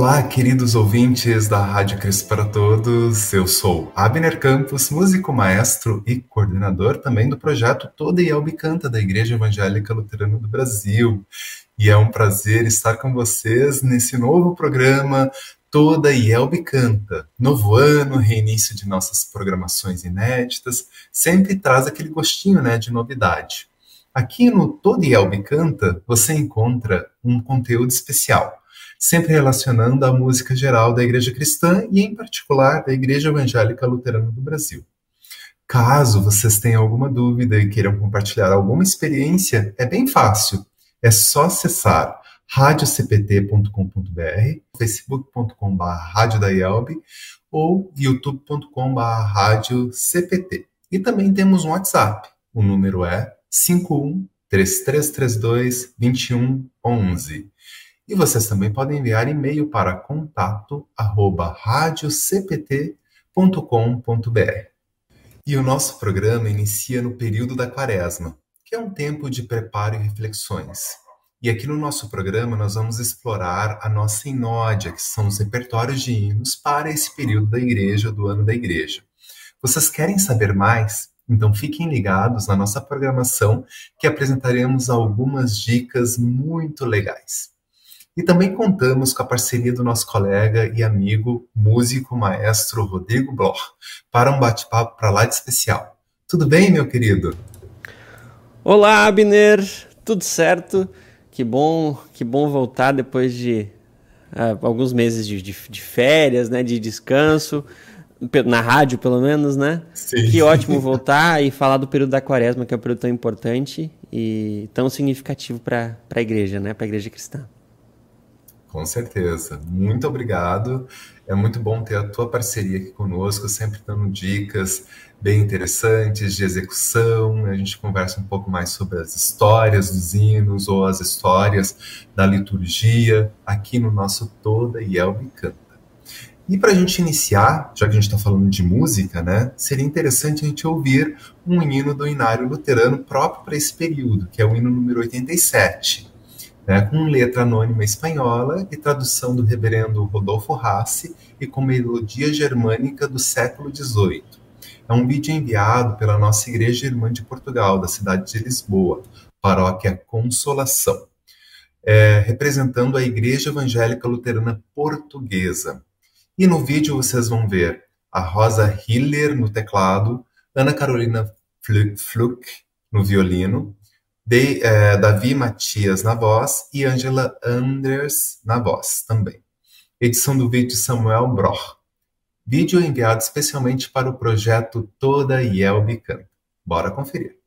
Olá, queridos ouvintes da Rádio Cristo para Todos. Eu sou Abner Campos, músico maestro e coordenador também do projeto Toda Yelbe Canta da Igreja Evangélica Luterana do Brasil. E é um prazer estar com vocês nesse novo programa Toda Yelbe Canta. Novo ano, reinício de nossas programações inéditas, sempre traz aquele gostinho né, de novidade. Aqui no Toda Yelbe Canta, você encontra um conteúdo especial sempre relacionando a música geral da Igreja Cristã e, em particular, da Igreja Evangélica Luterana do Brasil. Caso vocês tenham alguma dúvida e queiram compartilhar alguma experiência, é bem fácil. É só acessar radiocpt.com.br, facebook.com.br ou youtube.com.br radiocpt. E também temos um WhatsApp. O número é 51 3332 2111. E vocês também podem enviar e-mail para contato@radiocpt.com.br. E o nosso programa inicia no período da Quaresma, que é um tempo de preparo e reflexões. E aqui no nosso programa nós vamos explorar a nossa inódia, que são os repertórios de hinos para esse período da igreja, do ano da igreja. Vocês querem saber mais? Então fiquem ligados na nossa programação que apresentaremos algumas dicas muito legais. E também contamos com a parceria do nosso colega e amigo, músico, maestro Rodrigo Bloch, para um bate-papo para lá de especial. Tudo bem, meu querido? Olá, Abner, tudo certo? Que bom, que bom voltar depois de uh, alguns meses de, de, de, férias, né, de descanso, na rádio pelo menos, né? Sim. Que ótimo voltar e falar do período da quaresma, que é um período tão importante e tão significativo para a igreja, né, para a igreja cristã. Com certeza. Muito obrigado. É muito bom ter a tua parceria aqui conosco, sempre dando dicas bem interessantes de execução. A gente conversa um pouco mais sobre as histórias dos hinos ou as histórias da liturgia aqui no nosso Toda Yelbe Canta. E para a gente iniciar, já que a gente está falando de música, né, seria interessante a gente ouvir um hino do Inário Luterano próprio para esse período, que é o hino número 87 né, com letra anônima espanhola e tradução do reverendo Rodolfo Rassi e com melodia germânica do século XVIII. É um vídeo enviado pela nossa Igreja Irmã de Portugal, da cidade de Lisboa, paróquia Consolação, é, representando a Igreja Evangélica Luterana Portuguesa. E no vídeo vocês vão ver a Rosa Hiller no teclado, Ana Carolina Fluck no violino, de, é, Davi Matias na voz e Angela Anders na voz também. Edição do vídeo Samuel Broch. Vídeo enviado especialmente para o projeto Toda Yelbe Canta. Bora conferir.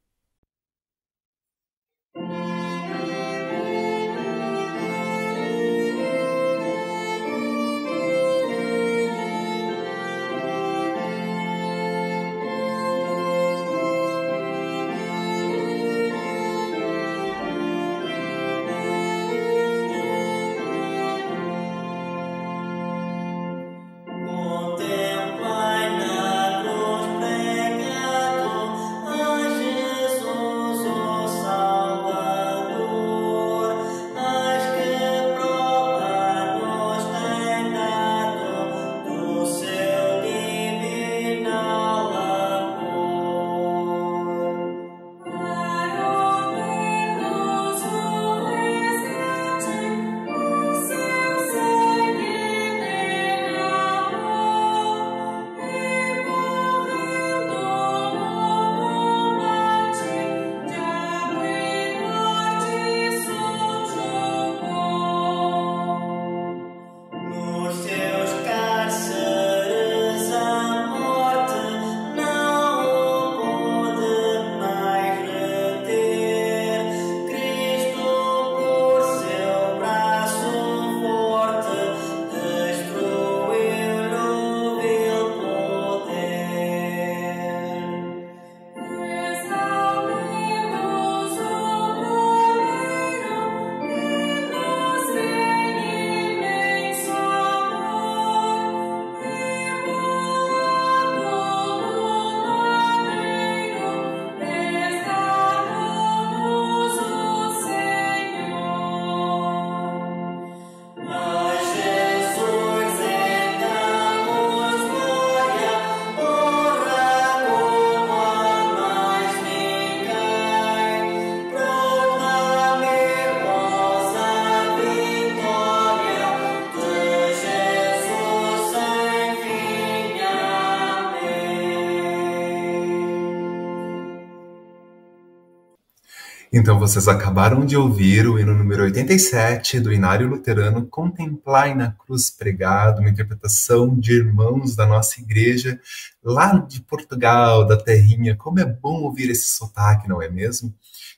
Então, vocês acabaram de ouvir o hino número 87 do Inário Luterano, Contemplai na Cruz Pregado, uma interpretação de irmãos da nossa igreja, lá de Portugal, da terrinha. Como é bom ouvir esse sotaque, não é mesmo?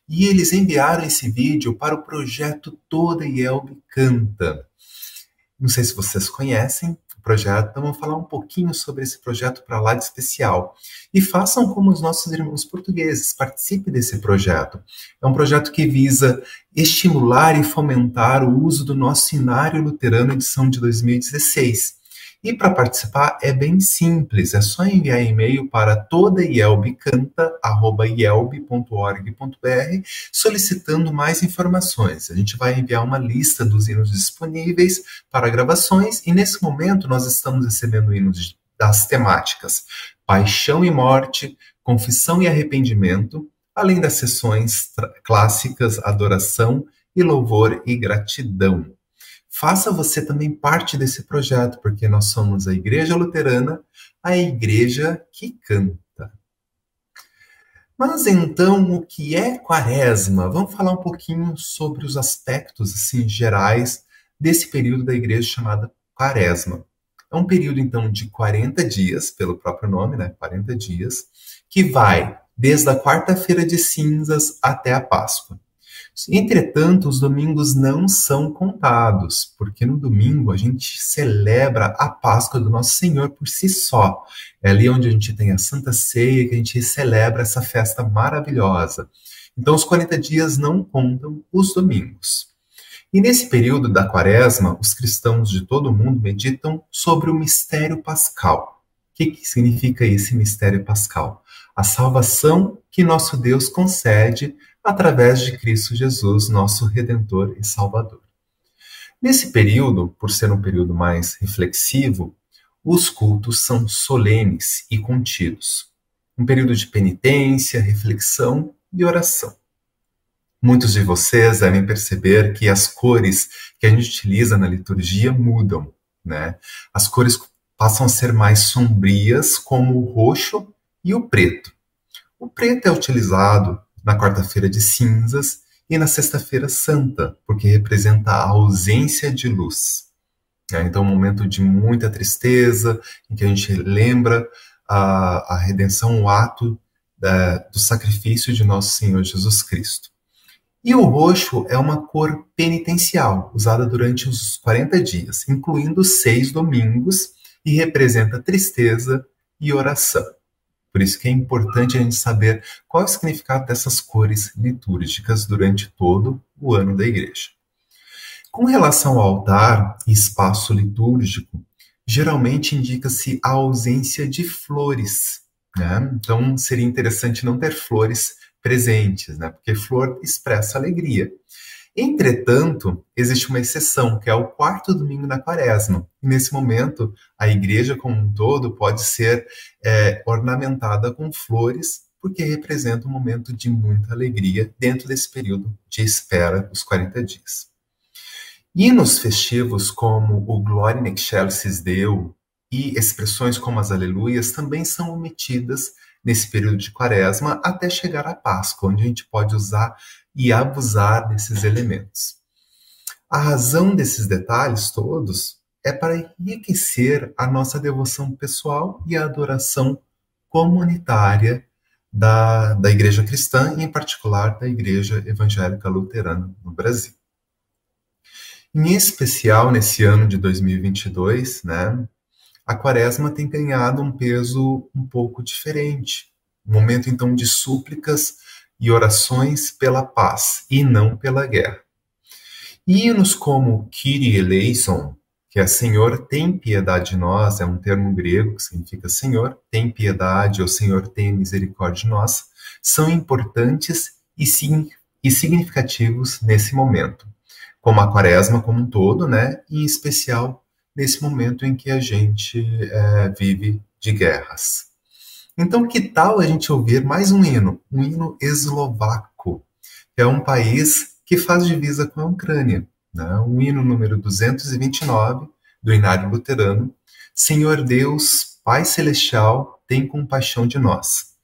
E eles enviaram esse vídeo para o projeto Toda Yelb Canta. Não sei se vocês conhecem, projeto, então vamos falar um pouquinho sobre esse projeto para lá de especial. E façam como os nossos irmãos portugueses, participe desse projeto. É um projeto que visa estimular e fomentar o uso do nosso Sinário Luterano edição de 2016. E para participar é bem simples, é só enviar e-mail para todaielbcanta.org.br solicitando mais informações. A gente vai enviar uma lista dos hinos disponíveis para gravações e nesse momento nós estamos recebendo hinos das temáticas Paixão e Morte, Confissão e Arrependimento, além das sessões clássicas Adoração e Louvor e Gratidão faça você também parte desse projeto, porque nós somos a Igreja Luterana, a igreja que canta. Mas então, o que é quaresma? Vamos falar um pouquinho sobre os aspectos assim gerais desse período da igreja chamada quaresma. É um período então de 40 dias, pelo próprio nome, né? 40 dias, que vai desde a quarta-feira de cinzas até a Páscoa. Entretanto, os domingos não são contados, porque no domingo a gente celebra a Páscoa do Nosso Senhor por si só. É ali onde a gente tem a Santa Ceia, que a gente celebra essa festa maravilhosa. Então, os 40 dias não contam os domingos. E nesse período da quaresma, os cristãos de todo o mundo meditam sobre o mistério pascal. O que, que significa esse mistério pascal? A salvação que nosso Deus concede através de Cristo Jesus, nosso Redentor e Salvador. Nesse período, por ser um período mais reflexivo, os cultos são solenes e contidos. Um período de penitência, reflexão e oração. Muitos de vocês devem perceber que as cores que a gente utiliza na liturgia mudam, né? As cores passam a ser mais sombrias, como o roxo e o preto. O preto é utilizado na quarta-feira de cinzas e na sexta-feira santa, porque representa a ausência de luz. É, então, um momento de muita tristeza, em que a gente lembra a, a redenção, o ato da, do sacrifício de nosso Senhor Jesus Cristo. E o roxo é uma cor penitencial, usada durante os 40 dias, incluindo seis domingos, e representa tristeza e oração. Por isso que é importante a gente saber qual é o significado dessas cores litúrgicas durante todo o ano da igreja. Com relação ao altar e espaço litúrgico, geralmente indica-se a ausência de flores. Né? Então, seria interessante não ter flores presentes, né? porque flor expressa alegria. Entretanto, existe uma exceção, que é o quarto domingo da quaresma. Nesse momento, a igreja como um todo pode ser é, ornamentada com flores, porque representa um momento de muita alegria dentro desse período de espera dos 40 dias. Hinos festivos como o Gloria in Excelsis Deo e expressões como as Aleluias também são omitidas nesse período de quaresma até chegar à Páscoa, onde a gente pode usar e abusar desses elementos. A razão desses detalhes todos é para enriquecer a nossa devoção pessoal e a adoração comunitária da, da Igreja Cristã e, em particular, da Igreja Evangélica Luterana no Brasil. Em especial, nesse ano de 2022, né, a quaresma tem ganhado um peso um pouco diferente. Um momento, então, de súplicas e orações pela paz e não pela guerra. Hinos como Kyrie eleison, que é Senhor, tem piedade de nós, é um termo grego que significa Senhor, tem piedade ou Senhor, tem misericórdia de nós, são importantes e, sim, e significativos nesse momento, como a quaresma como um todo, né? E em especial nesse momento em que a gente é, vive de guerras. Então, que tal a gente ouvir mais um hino, um hino eslovaco, que é um país que faz divisa com a Ucrânia. Né? Um hino número 229 do Inário Luterano. Senhor Deus, Pai Celestial, tem compaixão de nós.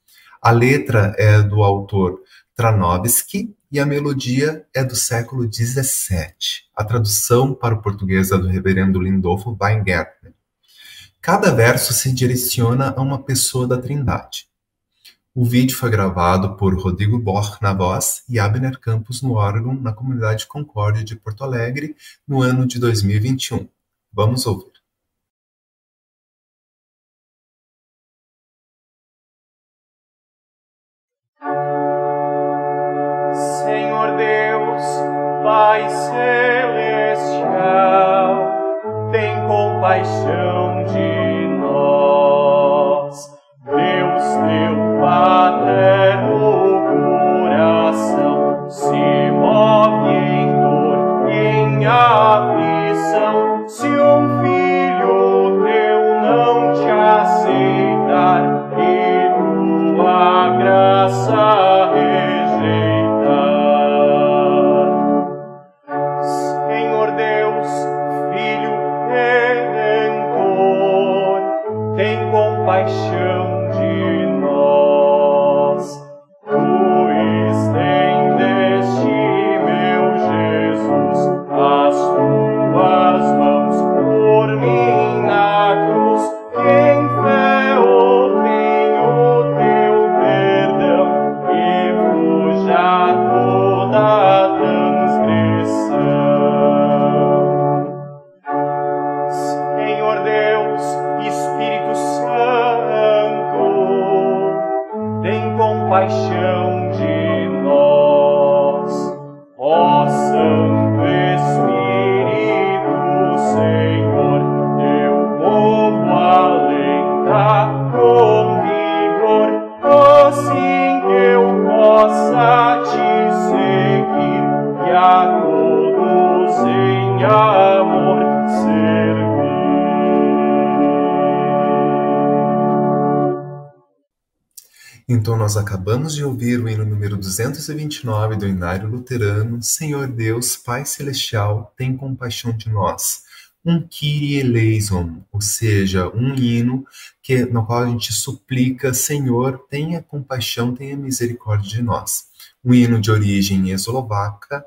A letra é do autor Tranovski e a melodia é do século XVII. A tradução para o português é do reverendo Lindolfo Weingärtner. Cada verso se direciona a uma pessoa da Trindade. O vídeo foi gravado por Rodrigo Borch na voz e Abner Campos no órgão na comunidade Concórdia de Porto Alegre no ano de 2021. Vamos ouvir. Senhor Deus, Pai celestial, compaixão de nós. Deus, teu paterno tem nós acabamos de ouvir o hino número 229 do Inário Luterano, Senhor Deus, Pai Celestial, tem compaixão de nós. Um Kyrie eleison, ou seja, um hino que, no qual a gente suplica, Senhor, tenha compaixão, tenha misericórdia de nós. Um hino de origem eslovaca,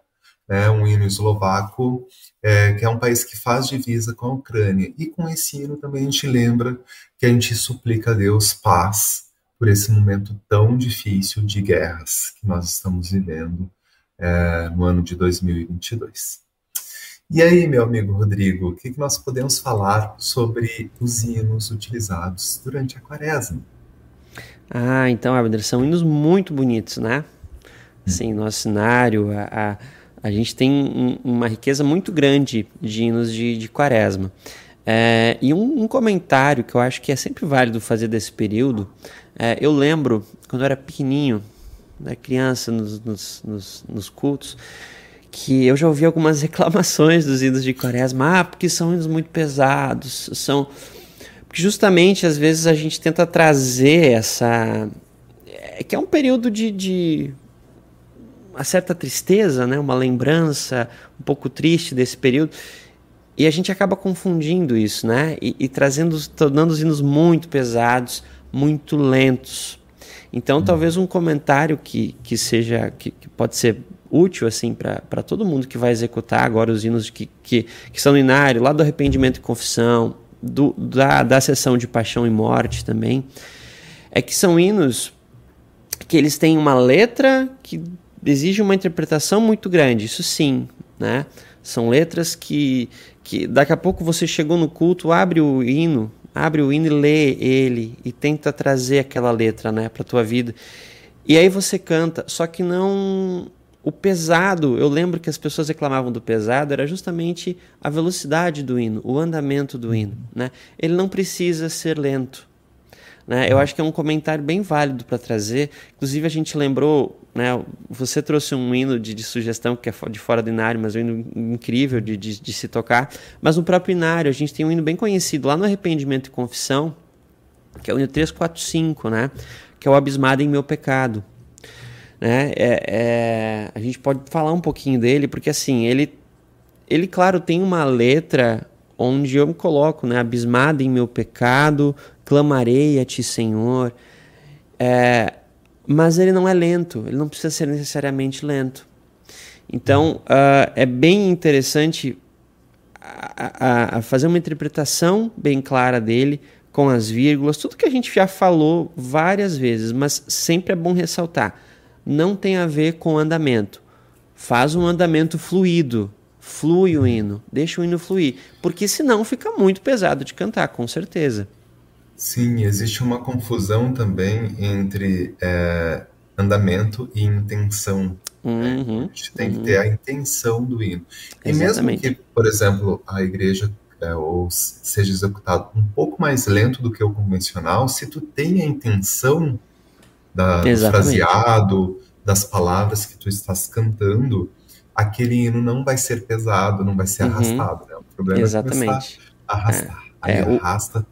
né, um hino eslovaco, é, que é um país que faz divisa com a Ucrânia. E com esse hino também a gente lembra que a gente suplica a Deus paz por esse momento tão difícil de guerras que nós estamos vivendo é, no ano de 2022. E aí, meu amigo Rodrigo, o que, que nós podemos falar sobre os hinos utilizados durante a quaresma? Ah, então, Abner, são hinos muito bonitos, né? Sim, nosso cenário, a, a, a gente tem um, uma riqueza muito grande de hinos de, de quaresma. É, e um, um, comentário que eu acho que é sempre válido fazer desse período, é, eu lembro, quando eu era pequenininho, né, criança, nos, nos, nos, nos cultos, que eu já ouvi algumas reclamações dos hinos de quaresma, ah, porque são hinos muito pesados, são... Porque justamente, às vezes, a gente tenta trazer essa... É, que é um período de, de uma certa tristeza, né? uma lembrança um pouco triste desse período, e a gente acaba confundindo isso, né? E, e trazendo, tornando os hinos muito pesados, muito lentos. Então, talvez um comentário que, que seja, que, que pode ser útil assim para todo mundo que vai executar agora os hinos que, que, que são no inário, lá do arrependimento e confissão, do, da, da sessão de paixão e morte também, é que são hinos que eles têm uma letra que exige uma interpretação muito grande, isso sim, né? São letras que, que daqui a pouco você chegou no culto, abre o hino, abre o hino e lê ele e tenta trazer aquela letra, né, para tua vida. E aí você canta, só que não o pesado, eu lembro que as pessoas reclamavam do pesado, era justamente a velocidade do hino, o andamento do hino. Né? Ele não precisa ser lento. Né? Eu acho que é um comentário bem válido para trazer. Inclusive, a gente lembrou, né, você trouxe um hino de, de, sugestão que é de fora do inário, mas um hino incrível de, de, de se tocar. Mas no próprio inário, a gente tem um hino bem conhecido lá no Arrependimento e Confissão, que é o hino 345, né? que é o Abismado em Meu Pecado. Né? É, é, a gente pode falar um pouquinho dele, porque assim, ele, ele, claro, tem uma letra onde eu me coloco, né? Abismado em meu pecado, clamarei a ti, Senhor. É, mas ele não é lento, ele não precisa ser necessariamente lento. Então, uh, é bem interessante a, a, a fazer uma interpretação bem clara dele, com as vírgulas, tudo que a gente já falou várias vezes, mas sempre é bom ressaltar. Não tem a ver com andamento. Faz um andamento fluido, flui o hino, deixa o hino fluir, porque senão fica muito pesado de cantar, com certeza. Sim, existe uma confusão também entre é, andamento e intenção. Né? Uhum, a gente tem uhum. que ter a intenção do hino. E Exatamente. mesmo que, por exemplo, a igreja é, ou seja executado um pouco mais lento do que o convencional, se tu tem a intenção da, do fraseado, das palavras que tu estás cantando, aquele hino não vai ser pesado, não vai ser uhum. arrastado. Né? O problema Exatamente. é começar a arrastar. É, aí é, arrasta.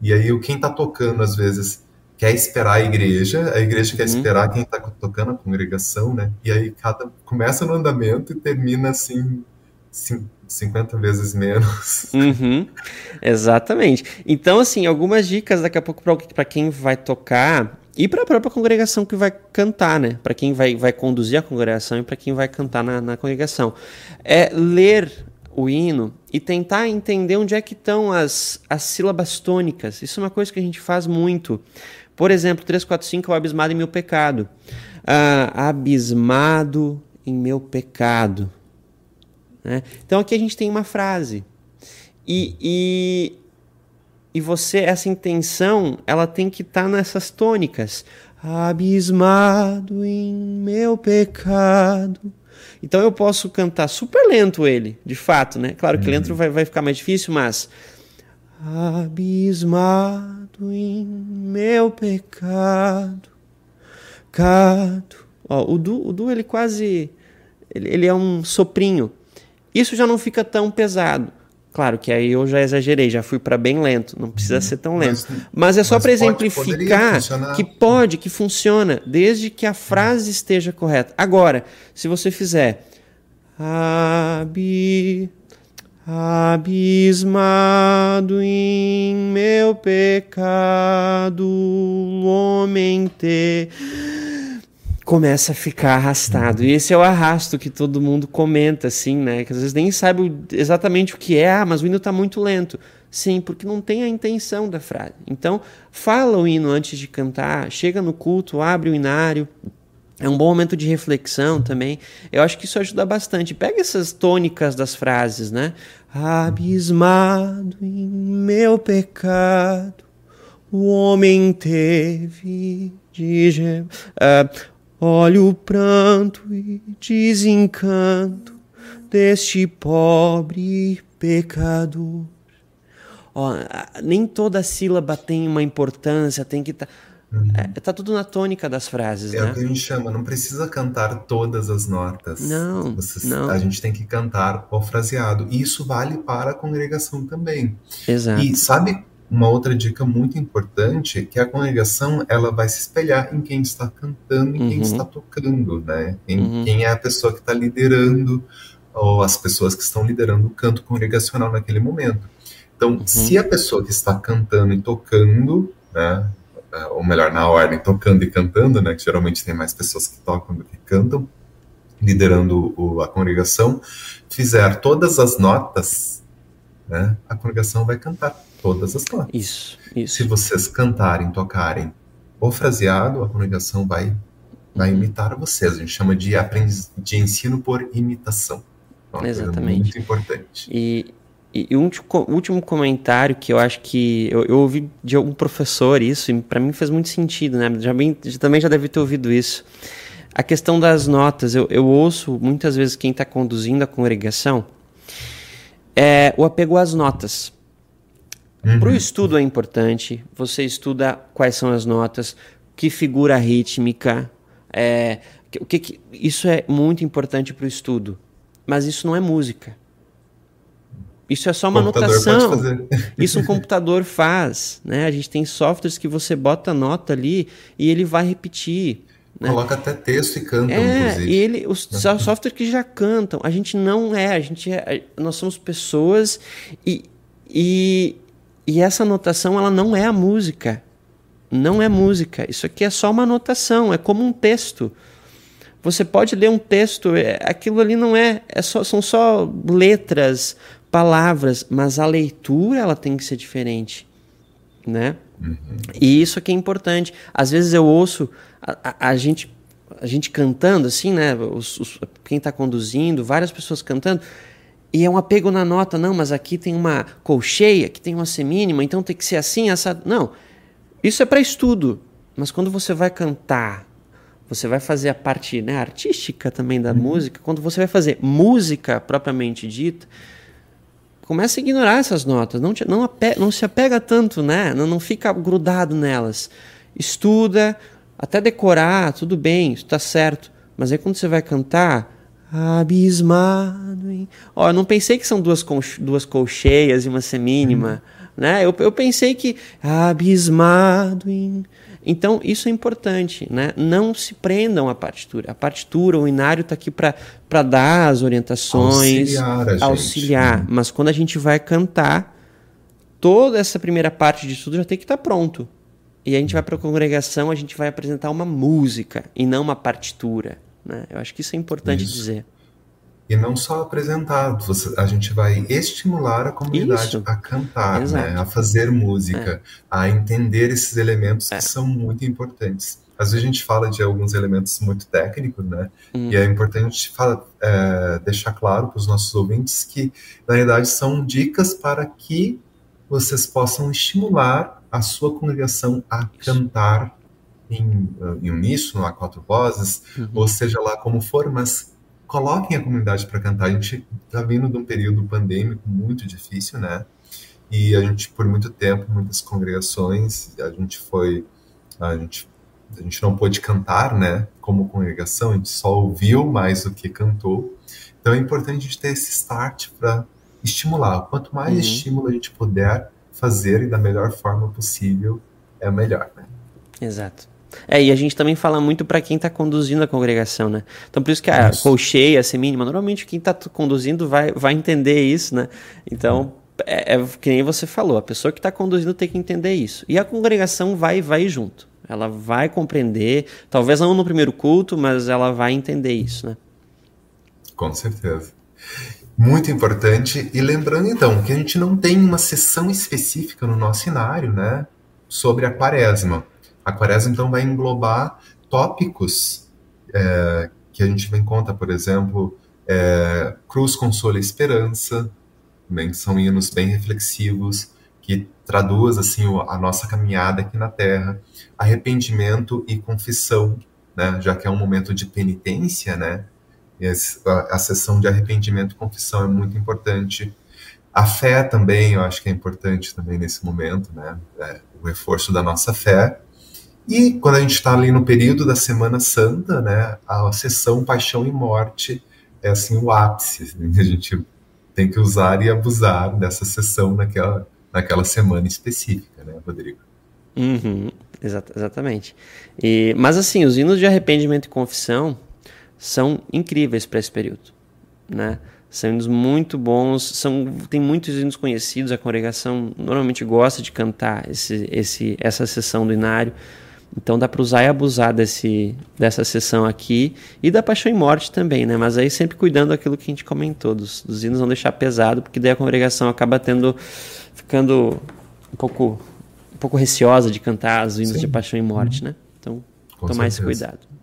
E aí quem está tocando, às vezes, quer esperar a igreja, a igreja uhum. quer esperar quem está tocando, a congregação, né? E aí cada começa no andamento e termina assim, 50 vezes menos. Uhum, exatamente. Então, assim, algumas dicas daqui a pouco para quem vai tocar e para a própria congregação que vai cantar, né? Para quem vai, vai conduzir a congregação e para quem vai cantar na, na congregação. É ler o hino e tentar entender onde é que estão as, as sílabas tônicas. Isso é uma coisa que a gente faz muito. Por exemplo, 345 é o abismado em meu pecado. Ah, abismado em meu pecado. Né? Então aqui a gente tem uma frase. E, e, e você, essa intenção, ela tem que estar tá nessas tônicas. Abismado em meu pecado. Então eu posso cantar super lento ele, de fato, né? Claro que lento uhum. vai, vai ficar mais difícil, mas. Abismado em meu pecado. Cado. Ó, o Du, o Du ele quase. Ele, ele é um soprinho. Isso já não fica tão pesado. Claro que aí eu já exagerei, já fui para bem lento, não precisa uhum. ser tão lento. Mas, mas é só para exemplificar que pode, que funciona, desde que a frase esteja correta. Agora, se você fizer Abi, abismado em meu pecado, homem te começa a ficar arrastado. E esse é o arrasto que todo mundo comenta, assim, né? Que às vezes nem sabe exatamente o que é, ah, mas o hino está muito lento. Sim, porque não tem a intenção da frase. Então, fala o hino antes de cantar, chega no culto, abre o inário. É um bom momento de reflexão também. Eu acho que isso ajuda bastante. Pega essas tônicas das frases, né? Abismado em meu pecado, o homem teve de. Uh, Olha o pranto e desencanto deste pobre pecador. Ó, nem toda sílaba tem uma importância, tem que estar. Tá, uhum. é, tá tudo na tônica das frases, é né? o que a gente chama, não precisa cantar todas as notas. Não, Você, não. A gente tem que cantar o fraseado. E isso vale para a congregação também. Exato. E sabe uma outra dica muito importante é que a congregação ela vai se espelhar em quem está cantando, em uhum. quem está tocando, né? Em uhum. quem é a pessoa que está liderando ou as pessoas que estão liderando o canto congregacional naquele momento. Então, uhum. se a pessoa que está cantando e tocando, né, ou melhor, na ordem, tocando e cantando, né, que geralmente tem mais pessoas que tocam do que cantam, liderando o, a congregação, fizer todas as notas, né, a congregação vai cantar todas as notas. Isso, isso. Se vocês cantarem, tocarem o fraseado, a congregação vai, vai uhum. imitar vocês. A gente chama de, aprendiz, de ensino por imitação. Uma Exatamente. muito importante. E, e um último comentário que eu acho que eu, eu ouvi de algum professor isso, e para mim fez muito sentido, né? Já bem, também já deve ter ouvido isso. A questão das notas, eu, eu ouço muitas vezes quem está conduzindo a congregação é o apego às notas. Uhum. Para o estudo é importante, você estuda quais são as notas, que figura rítmica, é, o que, que, isso é muito importante para o estudo. Mas isso não é música. Isso é só uma anotação. Isso um computador faz. Né? A gente tem softwares que você bota a nota ali e ele vai repetir. Né? Coloca até texto e canta, é, inclusive. E ele, os uhum. softwares que já cantam. A gente não é, a gente é, nós somos pessoas e, e e essa notação ela não é a música. Não é música. Isso aqui é só uma notação, é como um texto. Você pode ler um texto, é, aquilo ali não é, é só, são só letras, palavras, mas a leitura ela tem que ser diferente, né? Uhum. E isso aqui é importante. Às vezes eu ouço a, a, a gente a gente cantando assim, né? Os, os, quem está conduzindo, várias pessoas cantando. E é um apego na nota, não, mas aqui tem uma colcheia, aqui tem uma semínima, então tem que ser assim, essa. Não. Isso é para estudo. Mas quando você vai cantar você vai fazer a parte né, artística também da uhum. música, quando você vai fazer música propriamente dita, começa a ignorar essas notas, não, te, não, não se apega tanto, né? Não, não fica grudado nelas. Estuda, até decorar, tudo bem, está certo. Mas aí quando você vai cantar, abismado em... Ó, eu não pensei que são duas, duas colcheias e uma semínima, uhum. né? Eu, eu pensei que abismado em... Então, isso é importante, né? Não se prendam à partitura. A partitura, o inário está aqui para dar as orientações, auxiliar, auxiliar. Né? Mas quando a gente vai cantar, toda essa primeira parte de tudo já tem que estar tá pronto. E a gente vai para a congregação, a gente vai apresentar uma música e não uma partitura. Né? Eu acho que isso é importante isso. dizer. E não só apresentar, você, a gente vai estimular a comunidade Isso. a cantar, né, a fazer música, é. a entender esses elementos é. que são muito importantes. Às vezes a gente fala de alguns elementos muito técnicos, né? Hum. E é importante fala, é, deixar claro para os nossos ouvintes que, na verdade, são dicas para que vocês possam estimular a sua congregação a Isso. cantar em, em uníssono, a quatro vozes, uhum. ou seja lá como for, mas coloquem a comunidade para cantar. A gente está vindo de um período pandêmico muito difícil, né? E a gente, por muito tempo, muitas congregações, a gente foi. A gente, a gente não pôde cantar, né? Como congregação, a gente só ouviu mais do que cantou. Então é importante a gente ter esse start para estimular. Quanto mais uhum. estímulo a gente puder fazer e da melhor forma possível, é melhor, né? Exato. É, e a gente também fala muito para quem está conduzindo a congregação, né? Então, por isso que a colcheia, a semínima, normalmente quem está conduzindo vai, vai entender isso, né? Então, é, é que nem você falou, a pessoa que está conduzindo tem que entender isso. E a congregação vai vai junto. Ela vai compreender, talvez não no primeiro culto, mas ela vai entender isso, né? Com certeza. Muito importante. E lembrando, então, que a gente não tem uma sessão específica no nosso cenário, né? Sobre a quaresma. A quaresma, então, vai englobar tópicos é, que a gente vem conta, por exemplo, é, Cruz, Consolo e Esperança, bem, são hinos bem reflexivos, que traduz assim a nossa caminhada aqui na Terra, arrependimento e confissão, né, já que é um momento de penitência, né, a, a sessão de arrependimento e confissão é muito importante. A fé também, eu acho que é importante também nesse momento, né, é, o reforço da nossa fé. E quando a gente está ali no período da Semana Santa, né, a sessão Paixão e Morte é assim o ápice. Né? A gente tem que usar e abusar dessa sessão naquela, naquela semana específica, né, Rodrigo? Uhum, exat exatamente. E, mas assim, os hinos de arrependimento e confissão são incríveis para esse período, né? São hinos muito bons, são, tem muitos hinos conhecidos, a congregação normalmente gosta de cantar esse, esse, essa sessão do inário. Então dá para usar e abusar desse, dessa sessão aqui e da paixão e morte também, né? Mas aí sempre cuidando daquilo que a gente comentou, dos, dos hinos não deixar pesado, porque daí a congregação acaba tendo ficando um pouco um pouco receosa de cantar os hinos Sim. de paixão e morte, uhum. né? Então Com tomar certeza. esse cuidado.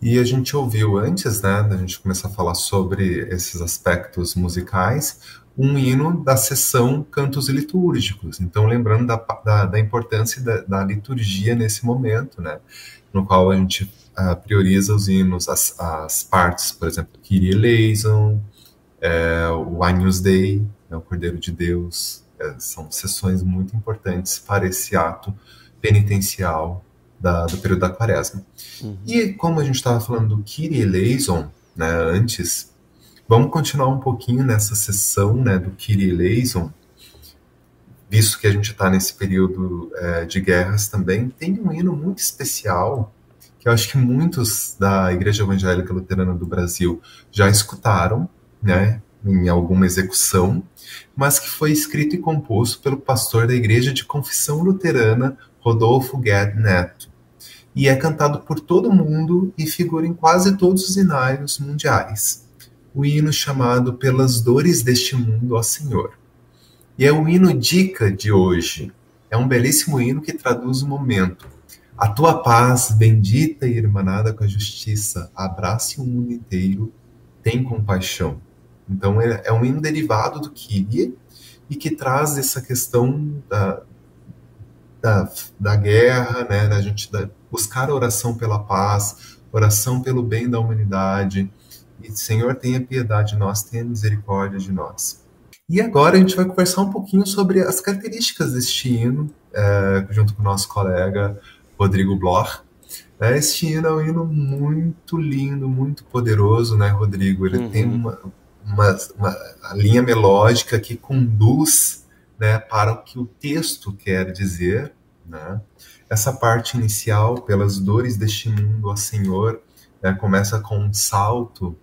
E a gente ouviu antes, né, da gente começar a falar sobre esses aspectos musicais, um hino da sessão Cantos Litúrgicos. Então, lembrando da, da, da importância da, da, liturgia nesse momento, né? No qual a gente uh, prioriza os hinos, as, as partes, por exemplo, Kyrie eleison, é, o Agnus Dei, né, o Cordeiro de Deus. É, são sessões muito importantes para esse ato penitencial da, do período da quaresma. Uhum. E como a gente estava falando do Kyrie eleison, né, antes, Vamos continuar um pouquinho nessa sessão né, do Kyrie eleison, visto que a gente está nesse período é, de guerras também. Tem um hino muito especial que eu acho que muitos da Igreja Evangélica Luterana do Brasil já escutaram, né, em alguma execução, mas que foi escrito e composto pelo pastor da Igreja de Confissão Luterana, Rodolfo Gued Neto. e é cantado por todo mundo e figura em quase todos os inários mundiais. O hino chamado Pelas Dores deste Mundo, ó Senhor. E é o hino dica de hoje. É um belíssimo hino que traduz o momento. A tua paz, bendita e irmanada com a justiça, abrace o mundo inteiro, tem compaixão. Então é, é um hino derivado do Kyrie e que traz essa questão da, da, da guerra, né, da gente da, buscar a oração pela paz, oração pelo bem da humanidade. E Senhor, tenha piedade de nós, tenha misericórdia de nós. E agora a gente vai conversar um pouquinho sobre as características deste hino, é, junto com o nosso colega Rodrigo Bloch. É, este hino é um hino muito lindo, muito poderoso, né, Rodrigo? Ele uhum. tem uma, uma, uma linha melódica que conduz né, para o que o texto quer dizer. Né? Essa parte inicial, pelas dores deste mundo, ó Senhor, né, começa com um salto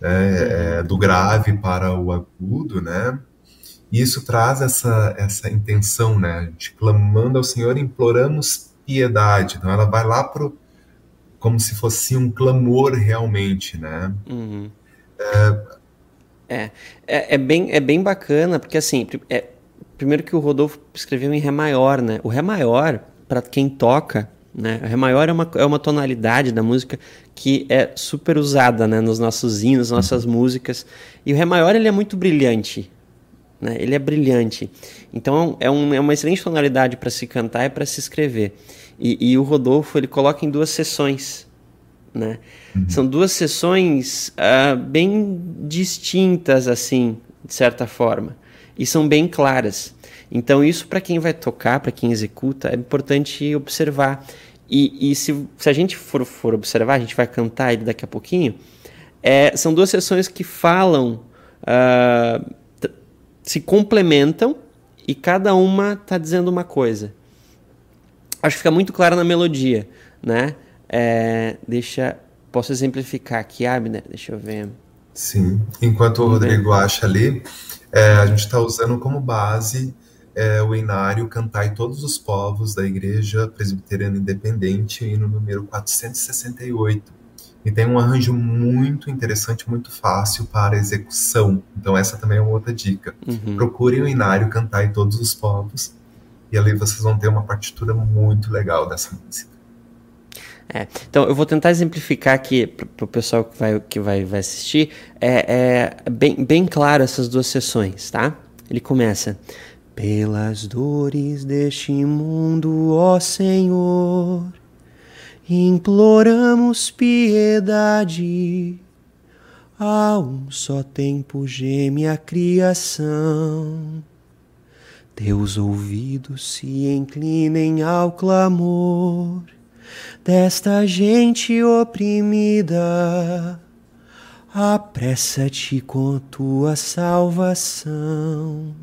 né, é, do grave para o agudo, né? E isso traz essa, essa intenção, né? A gente clamando ao Senhor, imploramos piedade. Então ela vai lá pro como se fosse um clamor realmente, né? Uhum. É, é, é, é, bem, é bem bacana, porque assim, é, primeiro que o Rodolfo escreveu em Ré maior, né? O Ré maior, para quem toca, né? Ré maior é uma, é uma tonalidade da música que é super usada né? nos nossos hinos, nossas músicas. E o Ré maior ele é muito brilhante. Né? Ele é brilhante. Então é, um, é uma excelente tonalidade para se cantar e para se escrever. E, e o Rodolfo ele coloca em duas sessões. Né? Uhum. São duas sessões uh, bem distintas, assim, de certa forma, e são bem claras. Então, isso para quem vai tocar, para quem executa, é importante observar. E, e se, se, a gente for, for, observar, a gente vai cantar ele daqui a pouquinho. É, são duas sessões que falam, uh, se complementam e cada uma está dizendo uma coisa. Acho que fica muito claro na melodia, né? É, deixa, posso exemplificar aqui, Abner? Deixa eu ver. Sim, enquanto o Rodrigo acha ali, é, a gente está usando como base é, o inário Cantai Todos os Povos da Igreja Presbiteriana Independente, hino número 468. E tem um arranjo muito interessante, muito fácil para execução. Então, essa também é uma outra dica. Uhum. Procurem o inário Cantai Todos os Povos, e ali vocês vão ter uma partitura muito legal dessa música. É, então, eu vou tentar exemplificar aqui para o pessoal que, vai, que vai, vai assistir. É, é bem, bem claro essas duas sessões, tá? Ele começa. Pelas dores deste mundo, ó Senhor, imploramos piedade. A um só tempo geme a criação. Teus ouvidos se inclinem ao clamor desta gente oprimida. Apressa-te com tua salvação.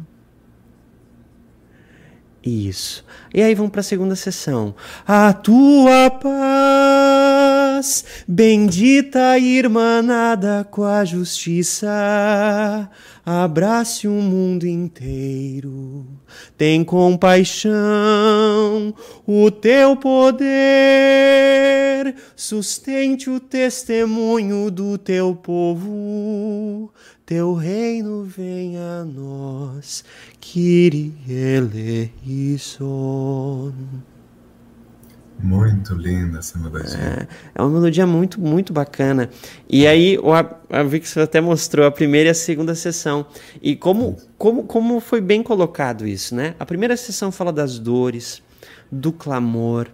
Isso. E aí vamos para a segunda sessão. A tua paz, bendita irmanada com a justiça, abrace o mundo inteiro. Tem compaixão, o teu poder sustente o testemunho do teu povo. Teu reino venha a nós, Kyrie eleison. Muito linda essa melodia. É, é, uma melodia muito, muito bacana. E aí, o, a Vix até mostrou a primeira e a segunda sessão. E como, como, como foi bem colocado isso, né? A primeira sessão fala das dores, do clamor.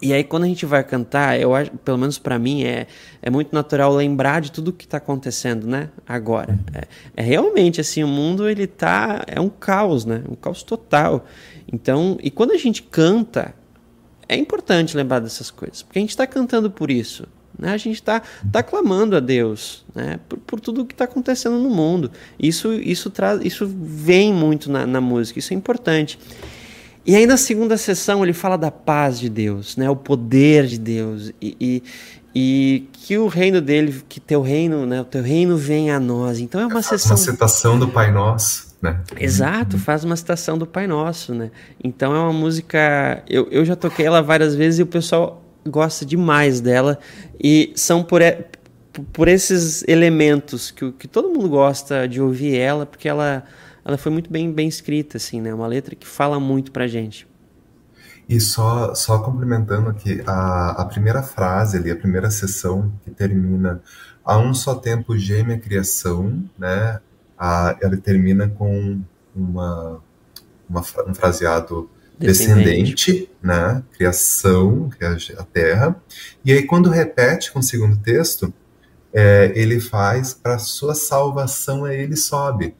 E aí, quando a gente vai cantar, eu acho, pelo menos para mim, é, é muito natural lembrar de tudo que está acontecendo, né? Agora. É, é, realmente assim, o mundo ele tá. É um caos, né? Um caos total. Então, e quando a gente canta, é importante lembrar dessas coisas, porque a gente está cantando por isso. Né? A gente está tá clamando a Deus né? por, por tudo o que está acontecendo no mundo. Isso, isso, traz, isso vem muito na, na música, isso é importante. E aí na segunda sessão ele fala da paz de Deus, né? o poder de Deus e, e, e, que o reino dele, que teu reino, né? o teu reino venha a nós. Então é uma sessão. Uma citação do Pai Nosso. né? Exato, faz uma citação do Pai Nosso, né? Então é uma música. Eu, eu já toquei ela várias vezes e o pessoal gosta demais dela. E são por, por esses elementos que, que todo mundo gosta de ouvir ela, porque ela, ela foi muito bem, bem escrita, assim, né? Uma letra que fala muito pra gente. E só, só complementando aqui, a, a primeira frase ali, a primeira sessão que termina a um só tempo geme a criação, né? A, ela termina com uma, uma um fraseado descendente, descendente né? Criação, que é a terra. E aí quando repete com o segundo texto, é, ele faz para sua salvação é ele sobe,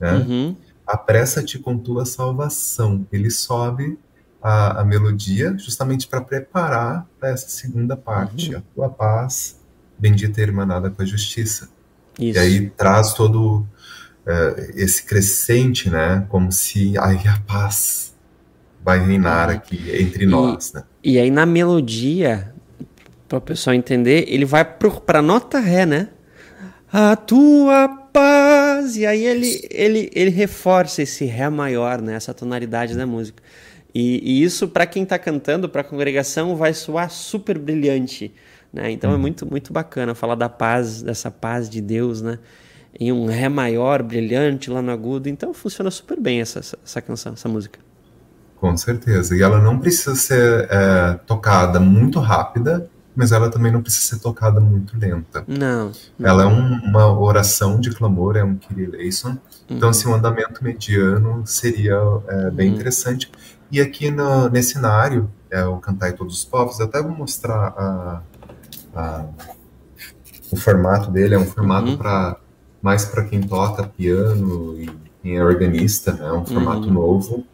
né? Uhum. Apressa-te com tua salvação. Ele sobe a, a melodia justamente para preparar para essa segunda parte. Uhum. A tua paz, bendita e irmanada com a justiça. Isso. E aí traz todo uh, esse crescente, né? Como se aí a paz vai reinar uhum. aqui entre e, nós, né? E aí na melodia, para o pessoal entender, ele vai para nota ré, né? A tua paz. E aí ele, ele, ele reforça esse ré maior, né? Essa tonalidade da música. E, e isso, para quem está cantando, para a congregação, vai soar super brilhante. Né? Então é uhum. muito, muito bacana falar da paz, dessa paz de Deus, né? Em um Ré maior, brilhante, lá no agudo. Então funciona super bem essa, essa canção, essa música. Com certeza. E ela não precisa ser é, tocada muito rápida, mas ela também não precisa ser tocada muito lenta. Não. não. Ela é um, uma oração de clamor, é um Kyrie eleison. Então, uhum. assim, um andamento mediano seria é, bem uhum. interessante. E aqui no, nesse cenário, é o Cantar em Todos os Povos, eu até vou mostrar a, a, o formato dele, é um formato uhum. para mais para quem toca piano e quem é organista, né? é um formato uhum. novo,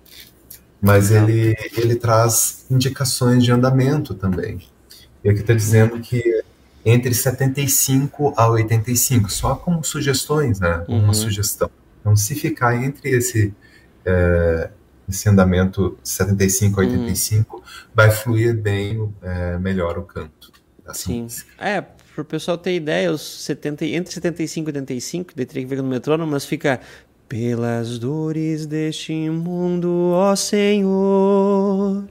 mas ele, ele traz indicações de andamento também. E aqui está dizendo que entre 75 a 85, só como sugestões, né? Uma uhum. sugestão. Então, se ficar entre esse é, esse andamento 75 a 85, uhum. vai fluir bem é, melhor o canto. Sim. Música. É, para o pessoal ter ideia, os 70, entre 75 e 85, daí teria que ver no metrônomo, mas fica pelas dores deste mundo, ó Senhor,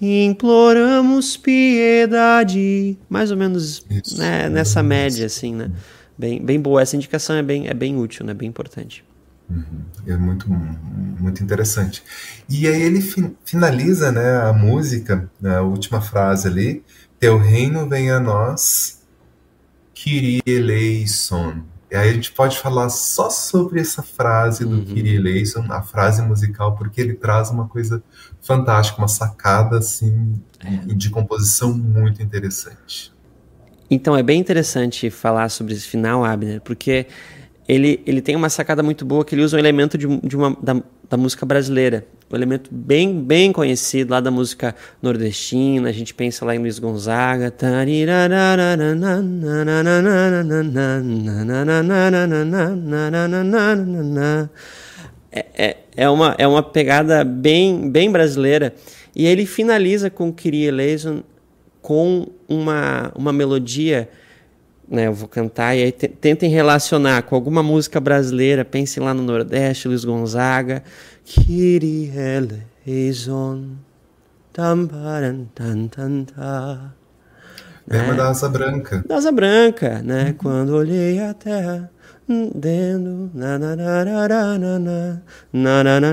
imploramos piedade. Mais ou menos Isso, né, nessa média, assim, né? Bem, bem boa. Essa indicação é bem, é bem útil, né? Bem importante. Uhum. É muito, muito interessante. E aí ele fi finaliza né, a música, né, a última frase ali, Teu reino vem a nós, Kyrie eleison. E aí a gente pode falar só sobre essa frase do uhum. Kyrie eleison, a frase musical, porque ele traz uma coisa fantástica, uma sacada assim, é. de composição muito interessante. Então é bem interessante falar sobre esse final, Abner, porque ele, ele tem uma sacada muito boa que ele usa um elemento de, de uma, da, da música brasileira. Um elemento bem, bem conhecido lá da música nordestina. A gente pensa lá em Luiz Gonzaga. É, é, é, uma, é uma pegada bem, bem brasileira. E ele finaliza com Kyrie eleison com uma, uma melodia né, eu vou cantar e aí tentem relacionar com alguma música brasileira, pensem lá no Nordeste, Luiz Gonzaga, Kiri eleison. Lembra né? da Asa Branca. Da Asa Branca, né? Uhum. Quando olhei a terra, dentro, na na na na na na na na na na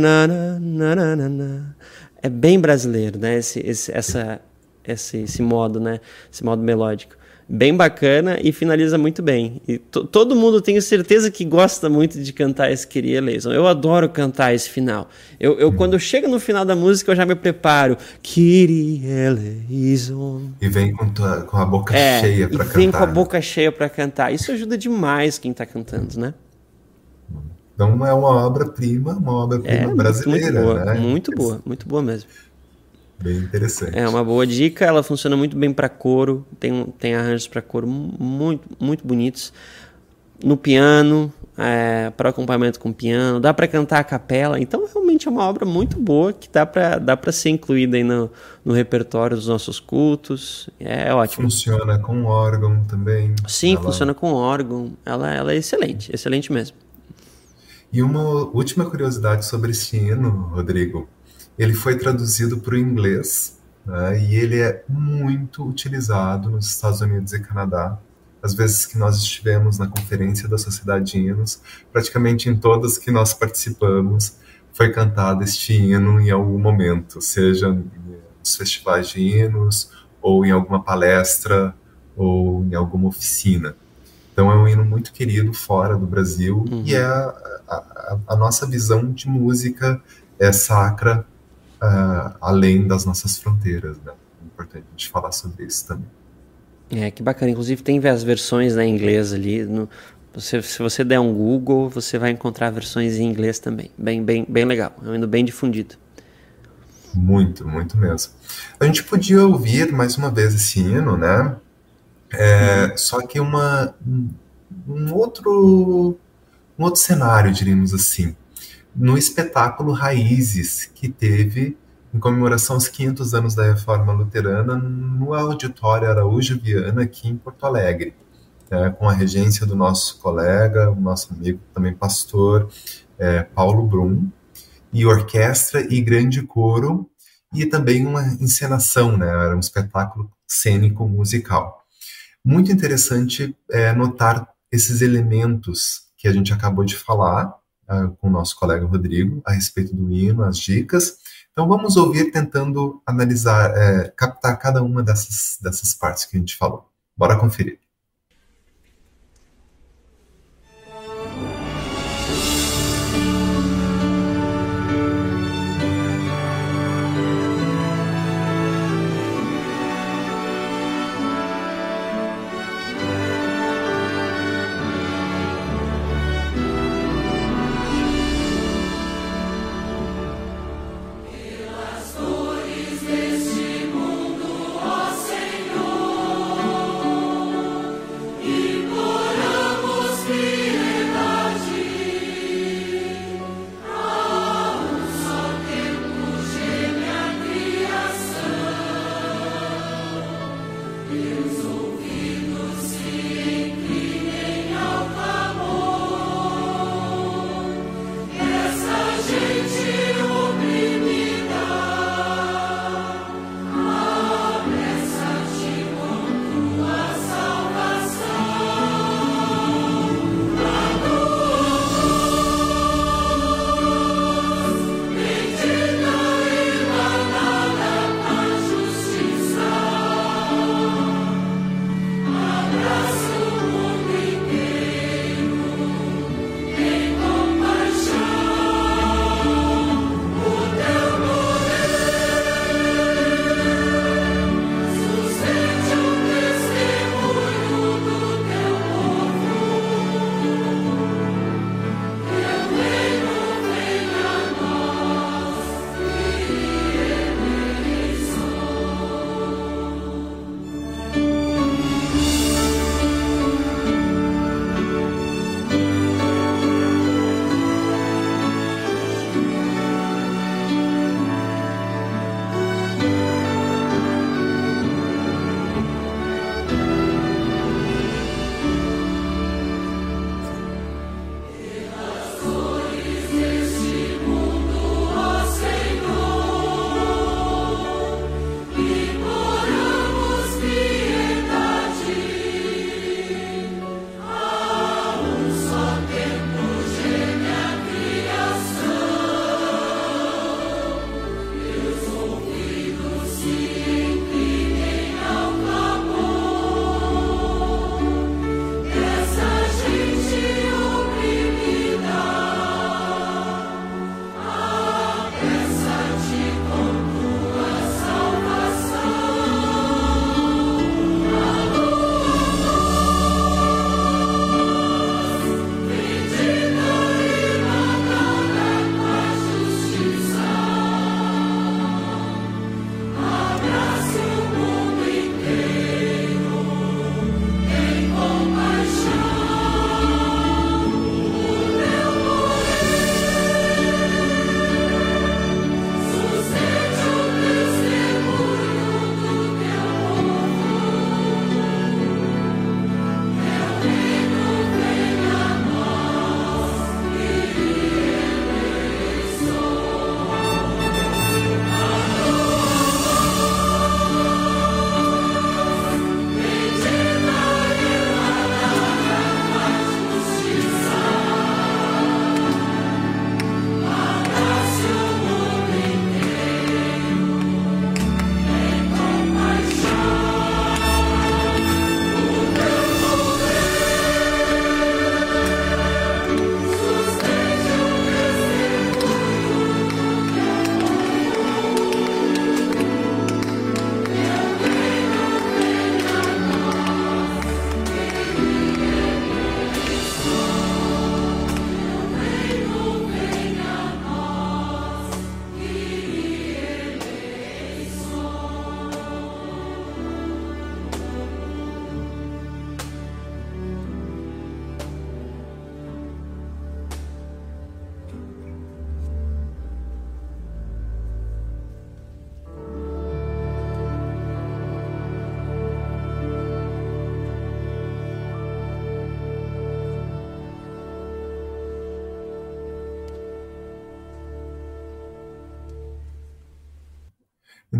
na na na na é bem brasileiro, né? Esse, esse, essa esse, esse modo, né? Esse modo melódico. Bem bacana e finaliza muito bem. E todo mundo tenho certeza que gosta muito de cantar esse Queria Eleison. Eu adoro cantar esse final. Eu, eu quando chego no final da música, eu já me preparo. Queria Eleison. E vem com, tua, com a boca é, cheia para cantar. Vem com a boca cheia para cantar. Isso ajuda demais quem tá cantando, né? Então é uma obra-prima, uma obra-prima é, brasileira. Muito boa, né? muito boa, muito boa mesmo. Bem interessante. É uma boa dica, ela funciona muito bem para coro, tem, tem arranjos para coro muito, muito bonitos. no piano, é, para acompanhamento com piano, dá para cantar a capela. Então, realmente é uma obra muito boa que dá para dá ser incluída aí no, no repertório dos nossos cultos. É ótimo. Funciona com órgão também. Sim, ela... funciona com órgão. Ela, ela é excelente, excelente mesmo. E uma última curiosidade sobre esse hino, Rodrigo. Ele foi traduzido para o inglês né, e ele é muito utilizado nos Estados Unidos e Canadá as vezes que nós estivemos na conferência da Sociedade de Hinos, praticamente em todas que nós participamos, foi cantado este hino em algum momento, seja nos festivais de hinos, ou em alguma palestra, ou em alguma oficina. Então é um hino muito querido fora do Brasil uhum. e é a, a, a, nossa visão de música é sacra uh, além das nossas fronteiras. Né? É importante a gente falar sobre isso também. É, que bacana. Inclusive tem as versões né, em inglês ali. No, você, se você der um Google, você vai encontrar versões em inglês também. Bem, bem, bem legal. É um hino bem difundido. Muito, muito mesmo. A gente podia ouvir mais uma vez esse hino, né? É. Só que uma, um, outro, um outro cenário, diríamos assim. No espetáculo Raízes, que teve em comemoração aos 500 anos da Reforma Luterana no Auditório Araújo Viana, aqui em Porto Alegre, é, com a regência do nosso colega, o nosso amigo, também pastor, é, Paulo Brum, e orquestra e grande coro, e também uma encenação, né, era um espetáculo cênico musical. Muito interessante é, notar esses elementos que a gente acabou de falar uh, com o nosso colega Rodrigo a respeito do hino, as dicas, então vamos ouvir tentando analisar, é, captar cada uma dessas, dessas partes que a gente falou. Bora conferir.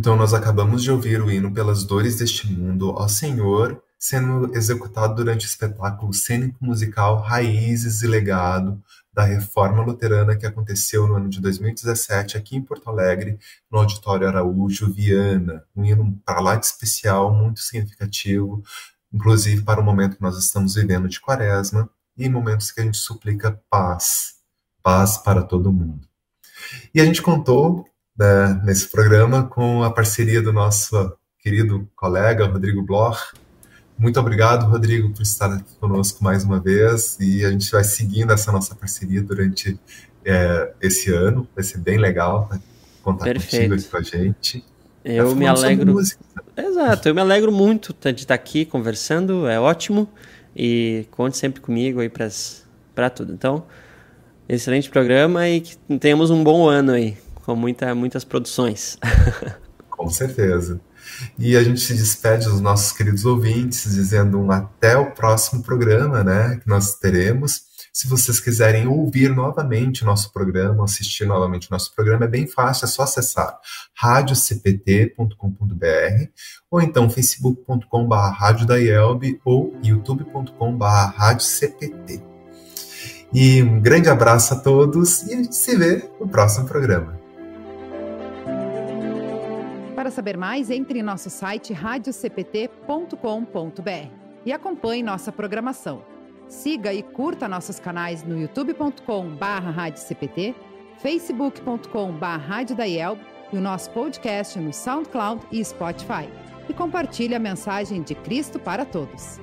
Então, nós acabamos de ouvir o hino Pelas Dores deste Mundo ao Senhor, sendo executado durante o espetáculo cênico musical Raízes e Legado da Reforma Luterana que aconteceu no ano de 2017 aqui em Porto Alegre, no Auditório Araújo Viana. Um hino para lá de especial, muito significativo, inclusive para o momento que nós estamos vivendo de quaresma e momentos que a gente suplica paz, paz para todo mundo. E a gente contou né, nesse programa com a parceria do nosso querido colega Rodrigo Bloch. Muito obrigado, Rodrigo, por estar aqui conosco mais uma vez e a gente vai seguindo essa nossa parceria durante é, esse ano. Vai ser bem legal contar Perfeito. contigo aqui com a gente. Eu me alegro. Exato, eu me alegro muito de estar aqui conversando, é ótimo. E conte sempre comigo aí para tudo. Então, excelente programa e que tenhamos um bom ano aí com muita, muitas produções. Com certeza. E a gente se despede dos nossos queridos ouvintes, dizendo um até o próximo programa, né, que nós teremos. Se vocês quiserem ouvir novamente o nosso programa, assistir novamente o nosso programa, é bem fácil, é só acessar radiocpt.com.br ou então facebook.com.br ou youtube.com.br radiocpt. E um grande abraço a todos e a gente se vê no próximo programa. Para saber mais, entre em nosso site radiocpt.com.br e acompanhe nossa programação. Siga e curta nossos canais no youtube.com/radiocpt, facebook.com/radiodaielb e o nosso podcast no SoundCloud e Spotify. E compartilhe a mensagem de Cristo para todos.